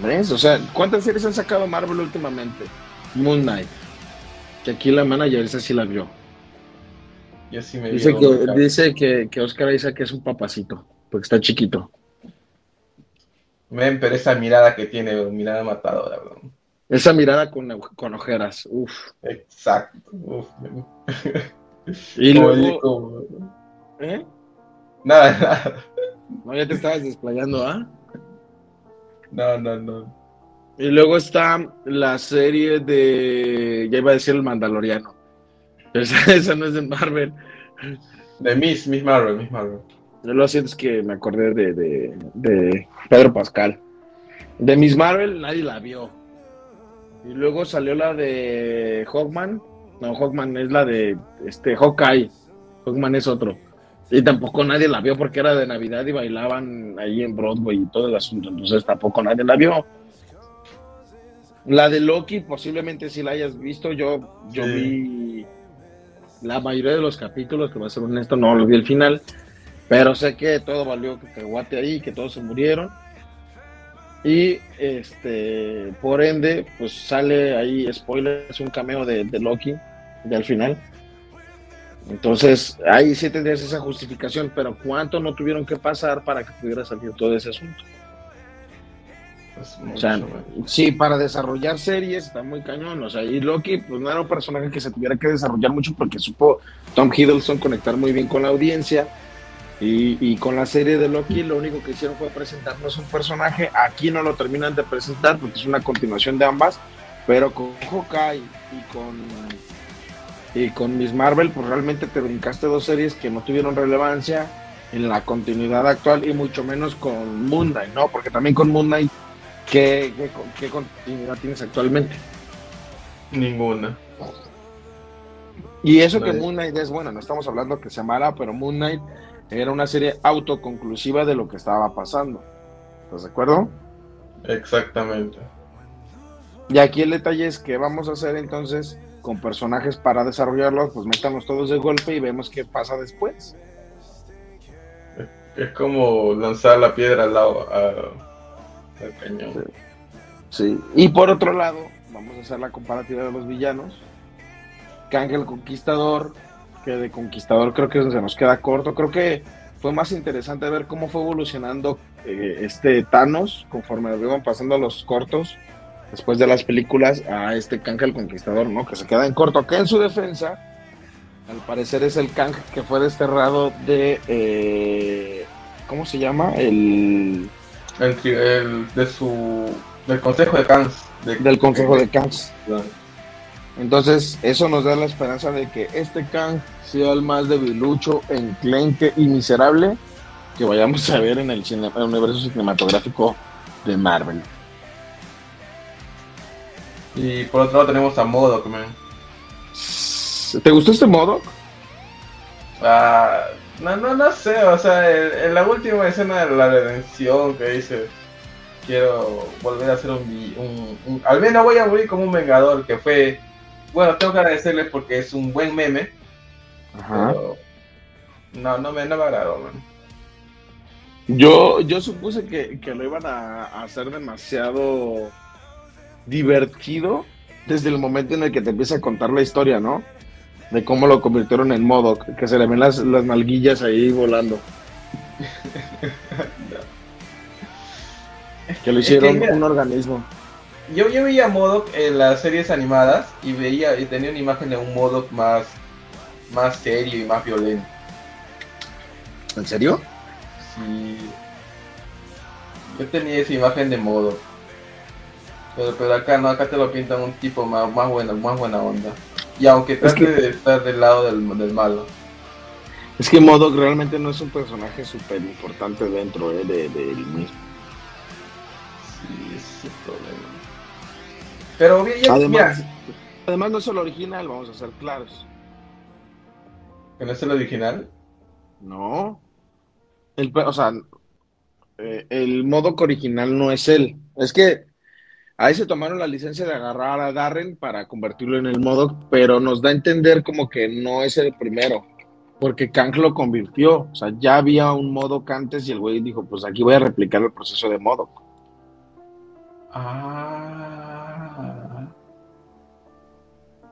¿Ves? O sea, ¿cuántas series han sacado Marvel últimamente? Moon Knight. Que aquí la manager esa sí la vio. Yo sí me Dice que, dice que, que Oscar dice que es un papacito, porque está chiquito. Men, pero esa mirada que tiene, mirada matadora, bro. Esa mirada con, con ojeras, uff. Exacto. Uf. Y luego, como- ¿eh? Nada, nada. No, ya te estabas desplayando, ¿ah? No, no, no. Y luego está la serie de, ya iba a decir el Mandaloriano. Esa, esa no es de Marvel. De Miss, Miss Marvel, Miss Marvel. Yo lo siento es que me acordé de, de, de Pedro Pascal. De Miss Marvel nadie la vio. Y luego salió la de Hawkman. No, Hawkman es la de este Hawkeye. Hawkman es otro. Y tampoco nadie la vio porque era de Navidad y bailaban ahí en Broadway y todo el asunto. Entonces tampoco nadie la vio. La de Loki posiblemente si la hayas visto. Yo, yo Sí. vi la mayoría de los capítulos, que va a ser honesto, no lo vi el final. Pero sé que todo valió cacahuate ahí, que todos se murieron. Y este, por ende, pues sale ahí, spoiler, es un cameo de, de Loki del final. Entonces, ahí sí tendrías esa justificación, pero ¿cuánto no tuvieron que pasar para que pudiera salir todo ese asunto? Es O sea, sí, para desarrollar series está muy cañón. O sea, y Loki, pues no era un personaje que se tuviera que desarrollar mucho porque supo Tom Hiddleston conectar muy bien con la audiencia. Y, y con la serie de Loki, lo único que hicieron fue presentarnos un personaje. Aquí no lo terminan de presentar porque es una continuación de ambas. Pero con Hawkeye y con, y con Miss Marvel, pues realmente te brincaste dos series que no tuvieron relevancia en la continuidad actual y mucho menos con Moon Knight, ¿no? Porque también con Moon Knight ¿Qué, qué, qué continuidad tienes actualmente? Ninguna. Y eso que. Moon Knight es bueno, no estamos hablando que sea mala, pero Moon Knight era una serie autoconclusiva de lo que estaba pasando. ¿Estás de acuerdo? Exactamente. Y aquí el detalle es que vamos a hacer entonces con personajes para desarrollarlos, pues métanos todos de golpe y vemos qué pasa después. Es como lanzar la piedra al lado Sí. Y por otro lado, vamos a hacer la comparativa de los villanos. Kang el Conquistador, que de Conquistador creo que se nos queda corto. Creo que fue más interesante ver cómo fue evolucionando eh, este Thanos conforme iban pasando los cortos después de las películas a este Kang el Conquistador, ¿no? Que se queda en corto. Que en su defensa, al parecer es el Kang que fue desterrado de. eh, ¿Cómo se llama? El. El, el- de su del consejo de Kans de- Del Consejo de Kangs. Claro. Entonces, eso nos da la esperanza de que este Kang sea el más debilucho, enclenque y miserable que vayamos a ver en el, cine- el universo cinematográfico de Marvel. y por otro lado tenemos a Modok man. ¿Te gustó este modo? Ah, no, no, no sé, o sea, en, en la última escena de la redención que dice, quiero volver a ser un, un, un- Al menos voy a morir como un vengador, que fue... Bueno, tengo que agradecerle porque es un buen meme, pero... No, no me, no me agradó, man. Yo, yo supuse que, que lo iban a, a hacer demasiado divertido desde el momento en el que te empieza a contar la historia, ¿no? De cómo lo convirtieron en modo, que se le ven las, las nalguillas ahí volando. Que lo Es que hicieron un organismo. yo, yo veía Modok en las series animadas y veía y tenía una imagen de un Modok más, más serio y más violento. ¿En serio? Sí. Yo tenía esa imagen de Modok. Pero, pero acá no, acá te lo pintan un tipo más, más buena, más buena onda. Y aunque trate que- de estar del lado del, del malo. Es que Modok realmente no es un personaje súper importante dentro eh, de, del mismo. Sí, ese es el problema. Pero bien, ya- Además, mira, además no es el original, vamos a ser claros. que no es el original. No. El, o sea, eh, el Modok original no es él. Es que ahí se tomaron la licencia de agarrar a Darren para convertirlo en el Modok, pero nos da a entender como que no es el primero. Porque Kang lo convirtió. O sea, ya había un Modok antes y el güey dijo, pues aquí voy a replicar el proceso de Modok. Ah.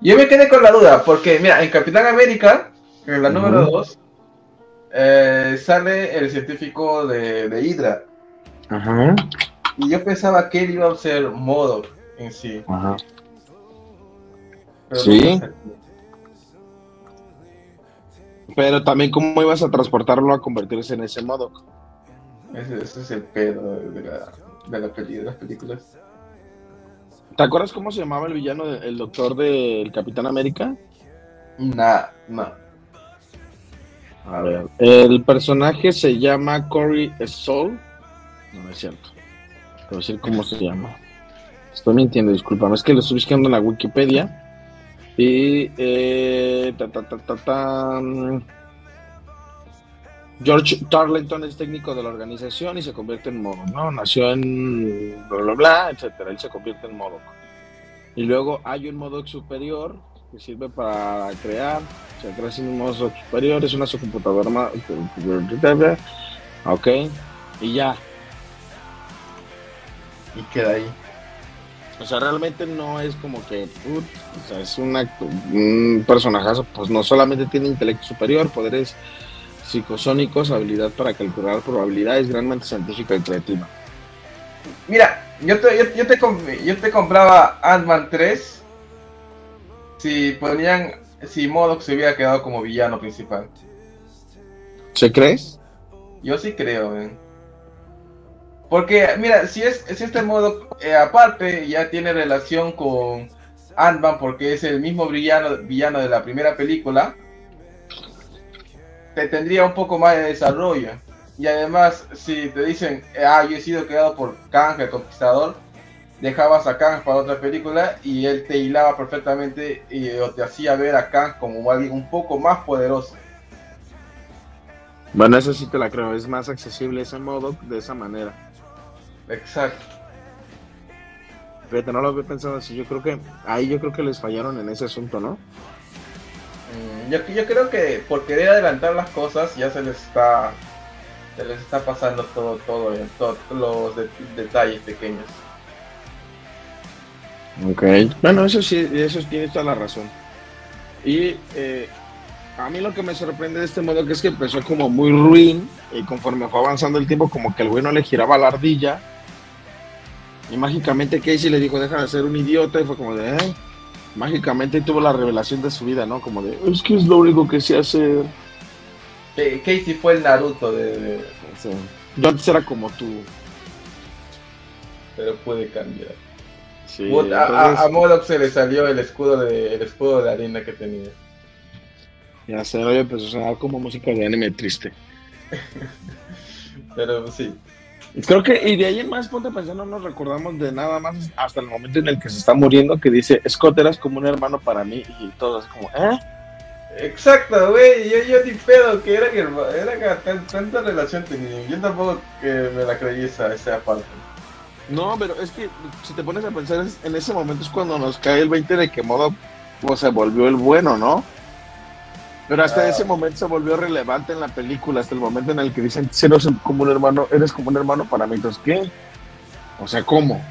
Yo me quedé con la duda, porque mira, en Capitán América, en la número 2, sale el científico de, de Hydra. Ajá. Y yo pensaba que él iba a ser Modok en sí. Ajá. pero Sí. no. Pero también, ¿cómo ibas a transportarlo a convertirse en ese Modok? Ese, ese es el pedo de, la, de, la peli- de las películas. ¿Te acuerdas cómo se llamaba el villano, el doctor del Capitán América? Nah, no. A ver, el personaje se llama Corey. No, no es cierto. Decir cómo se llama. Estoy mintiendo, discúlpame. Es que lo estoy buscando en la Wikipedia. Y. Eh, ta, ta, ta, mm. George Tarleton es técnico de la organización y se convierte en Modoc, ¿no? Nació en bla, bla, bla, etcétera. Él se convierte en Modoc. Y luego hay un Modoc superior que sirve para crear. Se crea sin un Modoc superior, es una subcomputadora más. Ok. Y ya. Y queda ahí. O sea, realmente no es como que, put, o sea, es una, un personajazo, pues no solamente tiene intelecto superior, poderes psicosónicos, habilidad para calcular probabilidades, gran mente científica y creativa. Mira, yo te, yo, yo te, yo te compraba Ant-Man 3 si ponían, si Modok se hubiera quedado como villano principal. ¿Se crees? Yo sí creo, ven. Porque, mira, si es si este Modok, eh, aparte, ya tiene relación con Ant-Man porque es el mismo villano, de la primera película, te tendría un poco más de desarrollo. Y además, si te dicen, eh, ah, yo he sido creado por Kang, el Conquistador, dejabas a Kang para otra película y él te hilaba perfectamente y te hacía ver a Kang como alguien un poco más poderoso. Bueno, eso sí te la creo, es más accesible ese modo de esa manera. Exacto. Fíjate, no lo había pensado así, yo creo que ahí yo creo que les fallaron en ese asunto, ¿no? Mm, Yo, yo creo que por querer adelantar las cosas ya se les está se les está pasando todo todo, todos los de- detalles pequeños. Ok. Bueno, eso sí, eso tiene toda la razón. Y eh, a mí lo que me sorprende de este modo que es que empezó como muy ruin y conforme fue avanzando el tiempo como que el güey no le giraba la ardilla y mágicamente Casey le dijo deja de ser un idiota y fue como de "Eh". mágicamente tuvo la revelación de su vida, ¿no? Como de es que es lo único que sé hacer. Que- Casey fue el Naruto de, O sea, yo antes era como tú. pero puede cambiar. Sí, But a, a- Modok se le salió el escudo de el escudo de harina que tenía. Ya sé, ahora empezó a sonar como música de anime triste. Pero sí. Creo que, y de ahí en más, ponte a pensar, no nos recordamos de nada más hasta el momento en el que se está muriendo, que dice, Scott eras como un hermano para mí, y todos como, ¿eh? Exacto, güey, yo, yo ni pedo que era que era que tan- tanta relación tenía. Yo tampoco que me la creí esa, esa parte. No, pero es que si te pones a pensar, es- en ese momento es cuando nos cae el 20 de que modo, o se volvió el bueno, ¿no? Pero hasta Ah. ese momento se volvió relevante en la película, hasta el momento en el que dicen, "Si eres como un hermano, eres como un hermano para mí, entonces, ¿qué? O sea, ¿cómo?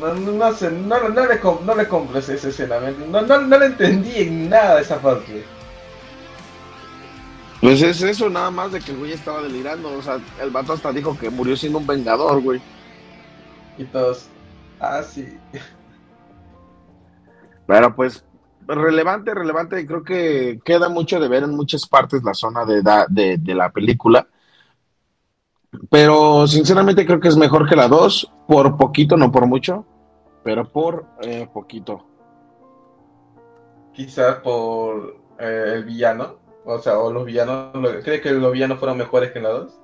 No, no, no sé, no, no le, no le compro esa, escena, no, no, no le entendí en nada esa parte. Pues es eso, nada más de que el güey estaba delirando. O sea, el vato hasta dijo que murió siendo un vengador, güey. Y todos, ah, sí. Pero pues, relevante, relevante. Creo que queda mucho de ver en muchas partes la zona de, da- de, de la película. Pero sinceramente creo que es mejor que la 2. Por poquito, no por mucho. Pero por eh, poquito. Quizás por eh, el villano. O sea, o los villanos. ¿Cree que los villanos fueron mejores que en la 2?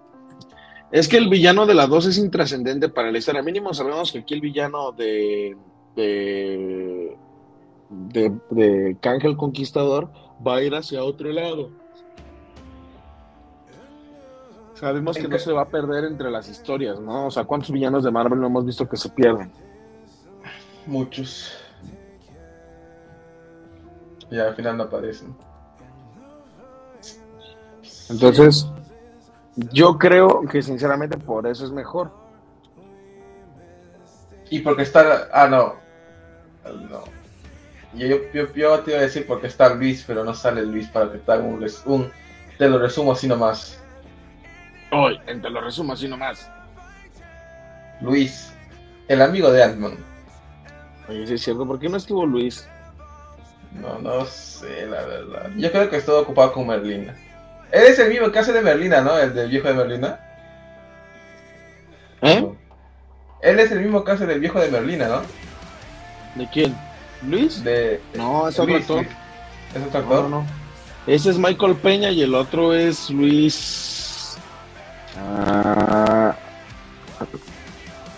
Es que el villano de la 2 es intrascendente para la historia. Mínimo sabemos que aquí el villano de. de. De, de Kang el Conquistador va a ir hacia otro lado. Sabemos que no se va a perder entre las historias, ¿no? O sea, ¿cuántos villanos de Marvel no hemos visto que se pierden? Muchos. Y al final no aparecen. Entonces, yo creo que sinceramente por eso es mejor. Y porque está. Ah, no. No. Yo, yo, yo- yo te iba a decir porque está Luis, pero no sale Luis para que te haga un, un- Te lo resumo así nomás. Hoy, te lo resumo así nomás. Luis, el amigo de Ant-Man. Oye, sí es cierto, ¿por qué no estuvo Luis? No, no sé, la verdad. Yo creo que estuvo ocupado con Merlina. Él es el mismo que hace de Merlina, ¿no? El del viejo de Merlina. ¿Eh? Él es el mismo que hace del viejo de Merlina, ¿no? ¿De quién? ¿Luis? De. No, es otro actor. ¿Es otro No, actor? no, no. Ese es Michael Peña y el otro es Luis. Ah,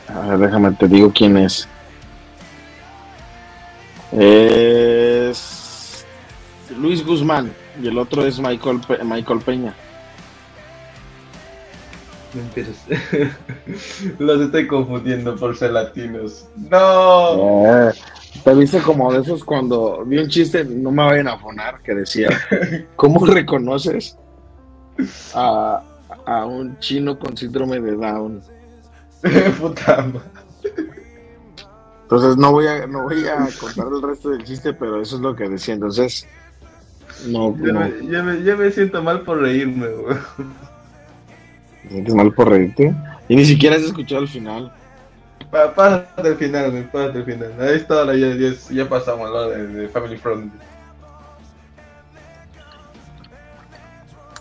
a ver, déjame te digo quién es. Es Luis Guzmán y el otro es Michael, Pe- Michael Peña. Los estoy confundiendo por ser latinos. ¡No! Eh, te viste como de esos cuando vi un chiste, no me vayan a fonar, que decía, ¿cómo reconoces a, a un chino con síndrome de Down? Puta. Entonces no voy a no voy a contar el resto del chiste, pero eso es lo que decía. Entonces no, Ya no me, ya me- siento mal por reírme, güey. te sientes mal por reírte y ni siquiera has escuchado el final. Pásate el final, güey, el final. Ahí está, ahora ya, ya, ya pasamos lo de, de Family Friendly.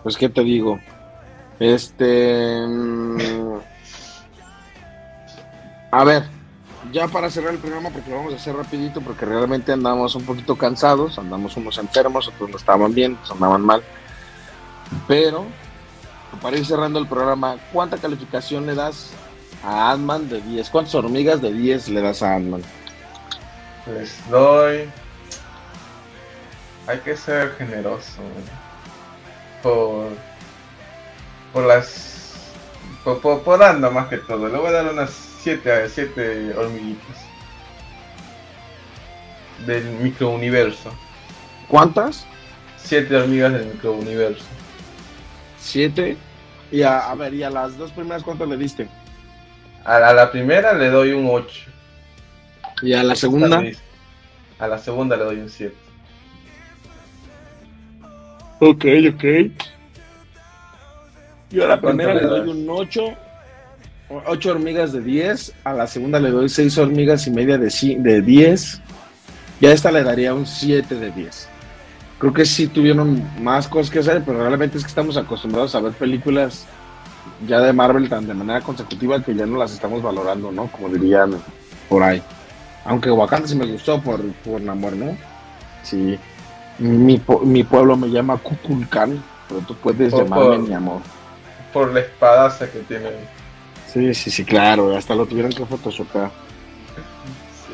Pues qué te digo, este, mm, a ver, ya para cerrar el programa porque lo vamos a hacer rapidito porque realmente andamos un poquito cansados, andamos unos enfermos, otros no estaban bien, otros andaban mal, pero para ir cerrando el programa, ¿cuánta calificación le das a Ant-Man de 10? ¿Cuántas hormigas de 10 le das a Ant-Man? Les doy. Hay que ser generoso, güey. Por. Por las. Por, por, por anda más que todo. Le voy a dar unas 7 a 7 hormiguitas. Del microuniverso. ¿Cuántas? 7 hormigas del microuniverso. ¿Siete? Y a, a ver, ¿y a las dos primeras cuántas le diste? A la, a la primera le doy un 8. ¿Y a la segunda? A la segunda le doy un 7. Ok, ok. Yo a la ¿Cuánto primera le doy un 8. 8 hormigas de 10. A la segunda le doy 6 hormigas y media de, de 10. Y a esta le daría un 7 de 10. Creo que sí tuvieron más cosas que hacer, pero realmente es que estamos acostumbrados a ver películas ya de Marvel tan de manera consecutiva que ya no las estamos valorando, ¿no? Como dirían por ahí. Aunque Wakanda sí me gustó por, por Namor, ¿no? Sí. Mi, mi pueblo me llama Kukulkan, pero tú puedes Por- llamarme por- mi amor. Por la espadaza que tiene. Sí, sí, sí, claro. Hasta lo tuvieron que photoshopear. Sí.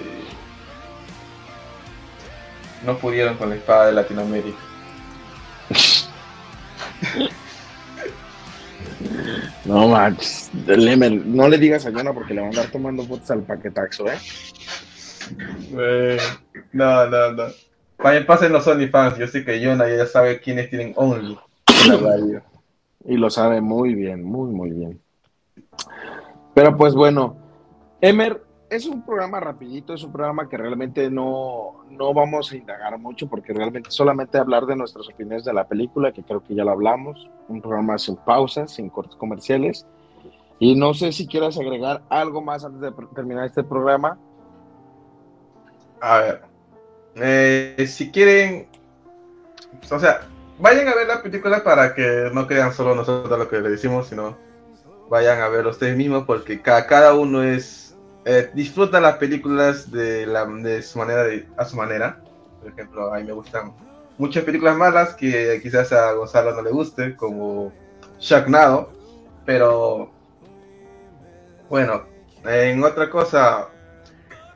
No pudieron con la espada de Latinoamérica. No manches. Lemer, no le digas a Yana porque le van a andar tomando fotos al paquetaxo, ¿eh? No, no, no. Vayan, pasen los OnlyFans. Yo sé que Jonah ya sabe quiénes tienen Only en la radio. Y lo sabe muy bien, muy, muy bien. Pero pues bueno, Emer, es un programa rapidito, es un programa que realmente no, no vamos a indagar mucho porque realmente solamente hablar de nuestras opiniones de la película, que creo que ya lo hablamos, un programa sin pausas, sin cortes comerciales. Y no sé si quieras agregar algo más antes de terminar este programa. A ver, eh, si quieren, o sea, vayan a ver la película para que no crean solo nosotros lo que le decimos, sino vayan a verlo ustedes mismos porque ca- cada uno es eh, disfruta las películas de, la, de su manera, de- a su manera. Por ejemplo, a mí me gustan muchas películas malas que quizás a Gonzalo no le guste, como Sharknado, pero bueno, en otra cosa,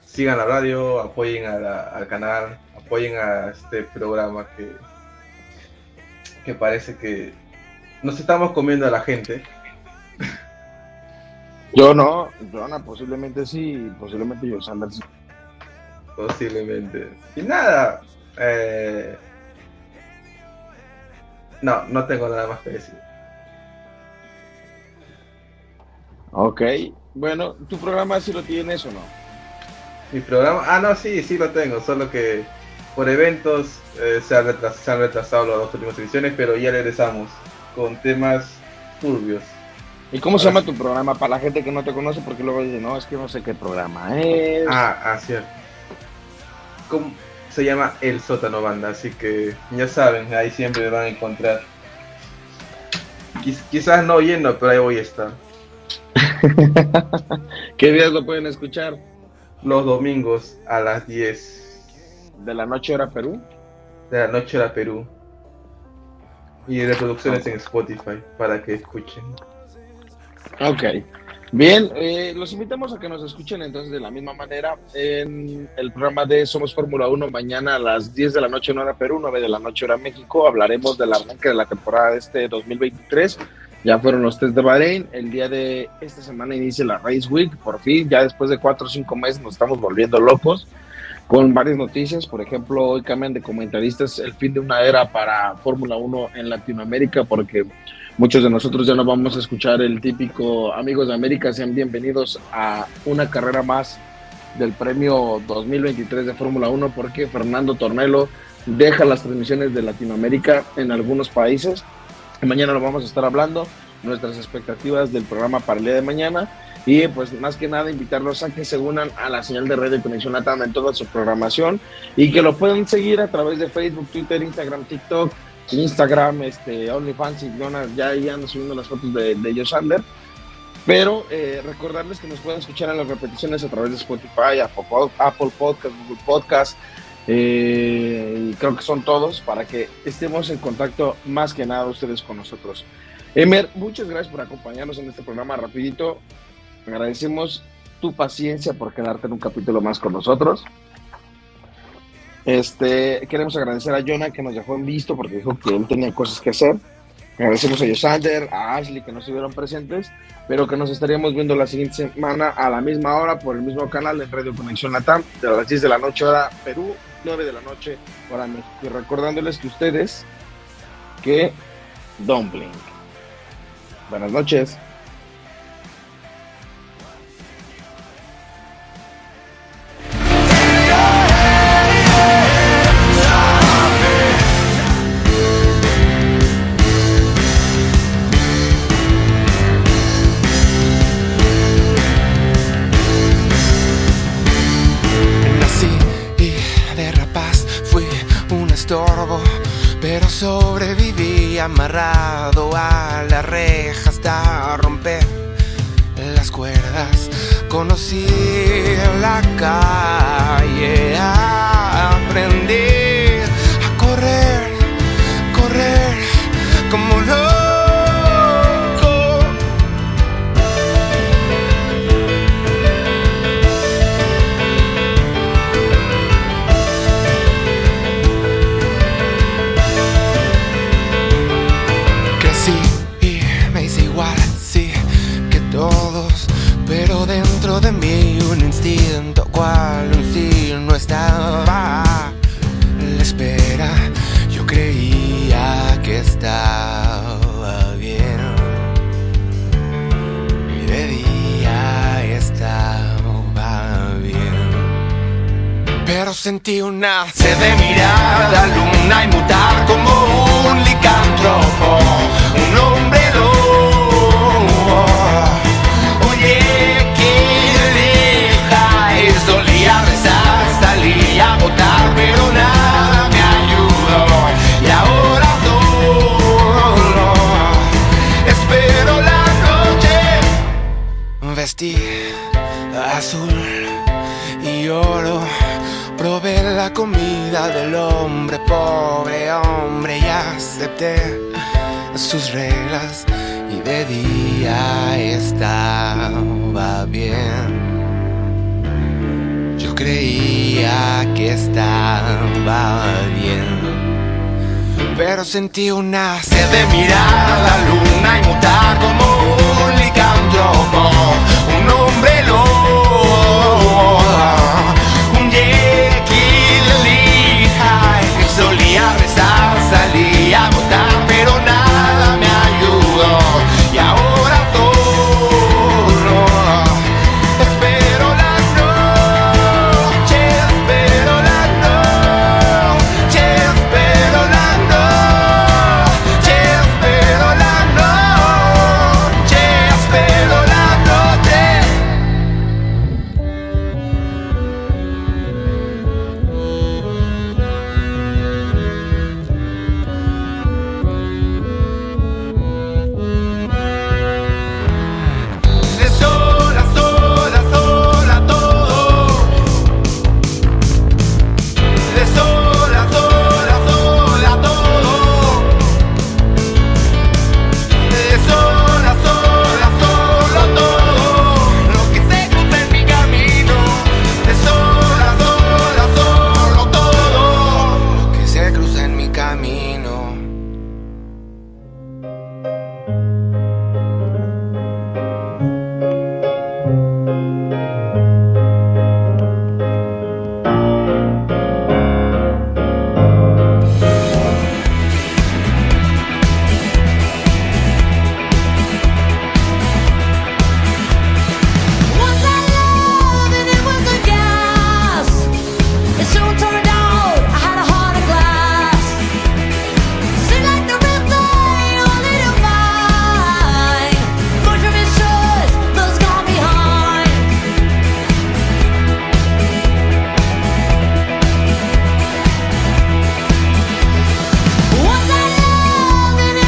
sigan la radio, apoyen al canal, apoyen a este programa que, que parece que nos estamos comiendo a la gente. Yo no, Jonah posiblemente sí, posiblemente yo, Sanders. Posiblemente. Y nada. eh, No, no tengo nada más que decir. Ok, bueno, ¿tu programa sí lo tienes o no? Mi programa. Ah, no, sí, sí lo tengo. Solo que por eventos eh, se, han retras- se han retrasado las dos últimas ediciones, pero ya regresamos con temas turbios. ¿Y cómo se llama tu programa para la gente que no te conoce? Porque luego dice, no, es que no sé qué programa es. Ah, ah, cierto. ¿Cómo? Se llama El Sótano Banda, así que ya saben, ahí siempre me van a encontrar. Quiz- quizás no oyendo, pero ahí voy a estar. ¿Qué días lo pueden escuchar? Los domingos a las 10 De la noche hora Perú. de la noche a Perú. Y reproducciones en Spotify para que escuchen. Ok. Bien, eh, los invitamos a que nos escuchen entonces de la misma manera en el programa de Somos Fórmula 1 mañana a las 10 de la noche en hora Perú, 9 de la noche hora México. Hablaremos del arranque de la temporada de este 2023. Ya fueron los test de Bahrein. El día de esta semana inicia la Race Week. Por fin, ya después de 4 o 5 meses nos estamos volviendo locos con varias noticias. Por ejemplo, hoy cambian de comentaristas el fin de una era para Fórmula 1 en Latinoamérica porque muchos de nosotros ya no vamos a escuchar el típico amigos de América, sean bienvenidos a una carrera más del premio 2023 de Fórmula 1 porque Fernando Tornelo deja las transmisiones de Latinoamérica en algunos países. Mañana lo vamos a estar hablando, nuestras expectativas del programa para el día de mañana y pues más que nada invitarlos a que se unan a la señal de red de Conexión Latam en toda su programación y que lo puedan seguir a través de Facebook, Twitter, Instagram, TikTok, Instagram, este, OnlyFans y Jonas, ya ahí ando subiendo las fotos de, de Yosander. Pero eh, recordarles que nos pueden escuchar en las repeticiones a través de Spotify, Apple Podcast, Google Podcast, eh, y creo que son todos para que estemos en contacto más que nada ustedes con nosotros. Emer, muchas gracias por acompañarnos en este programa rapidito. Agradecemos tu paciencia por quedarte en un capítulo más con nosotros. Este, queremos agradecer a Jonah que nos dejó en visto porque dijo que él tenía cosas que hacer. Agradecemos a Yosander, a Ashley que no estuvieron presentes, pero que nos estaríamos viendo la siguiente semana a la misma hora por el mismo canal en Radio Conexión Latam, de las 10 de la noche hora Perú, 9 de la noche hora México. Y recordándoles que ustedes que don't blink. Buenas noches. Pero sobreviví amarrado a la reja hasta romper las cuerdas. Conocí la calle, sentí sus reglas. Y de día estaba bien. Yo creía que estaba bien. Pero sentí una sed de mirar la luna y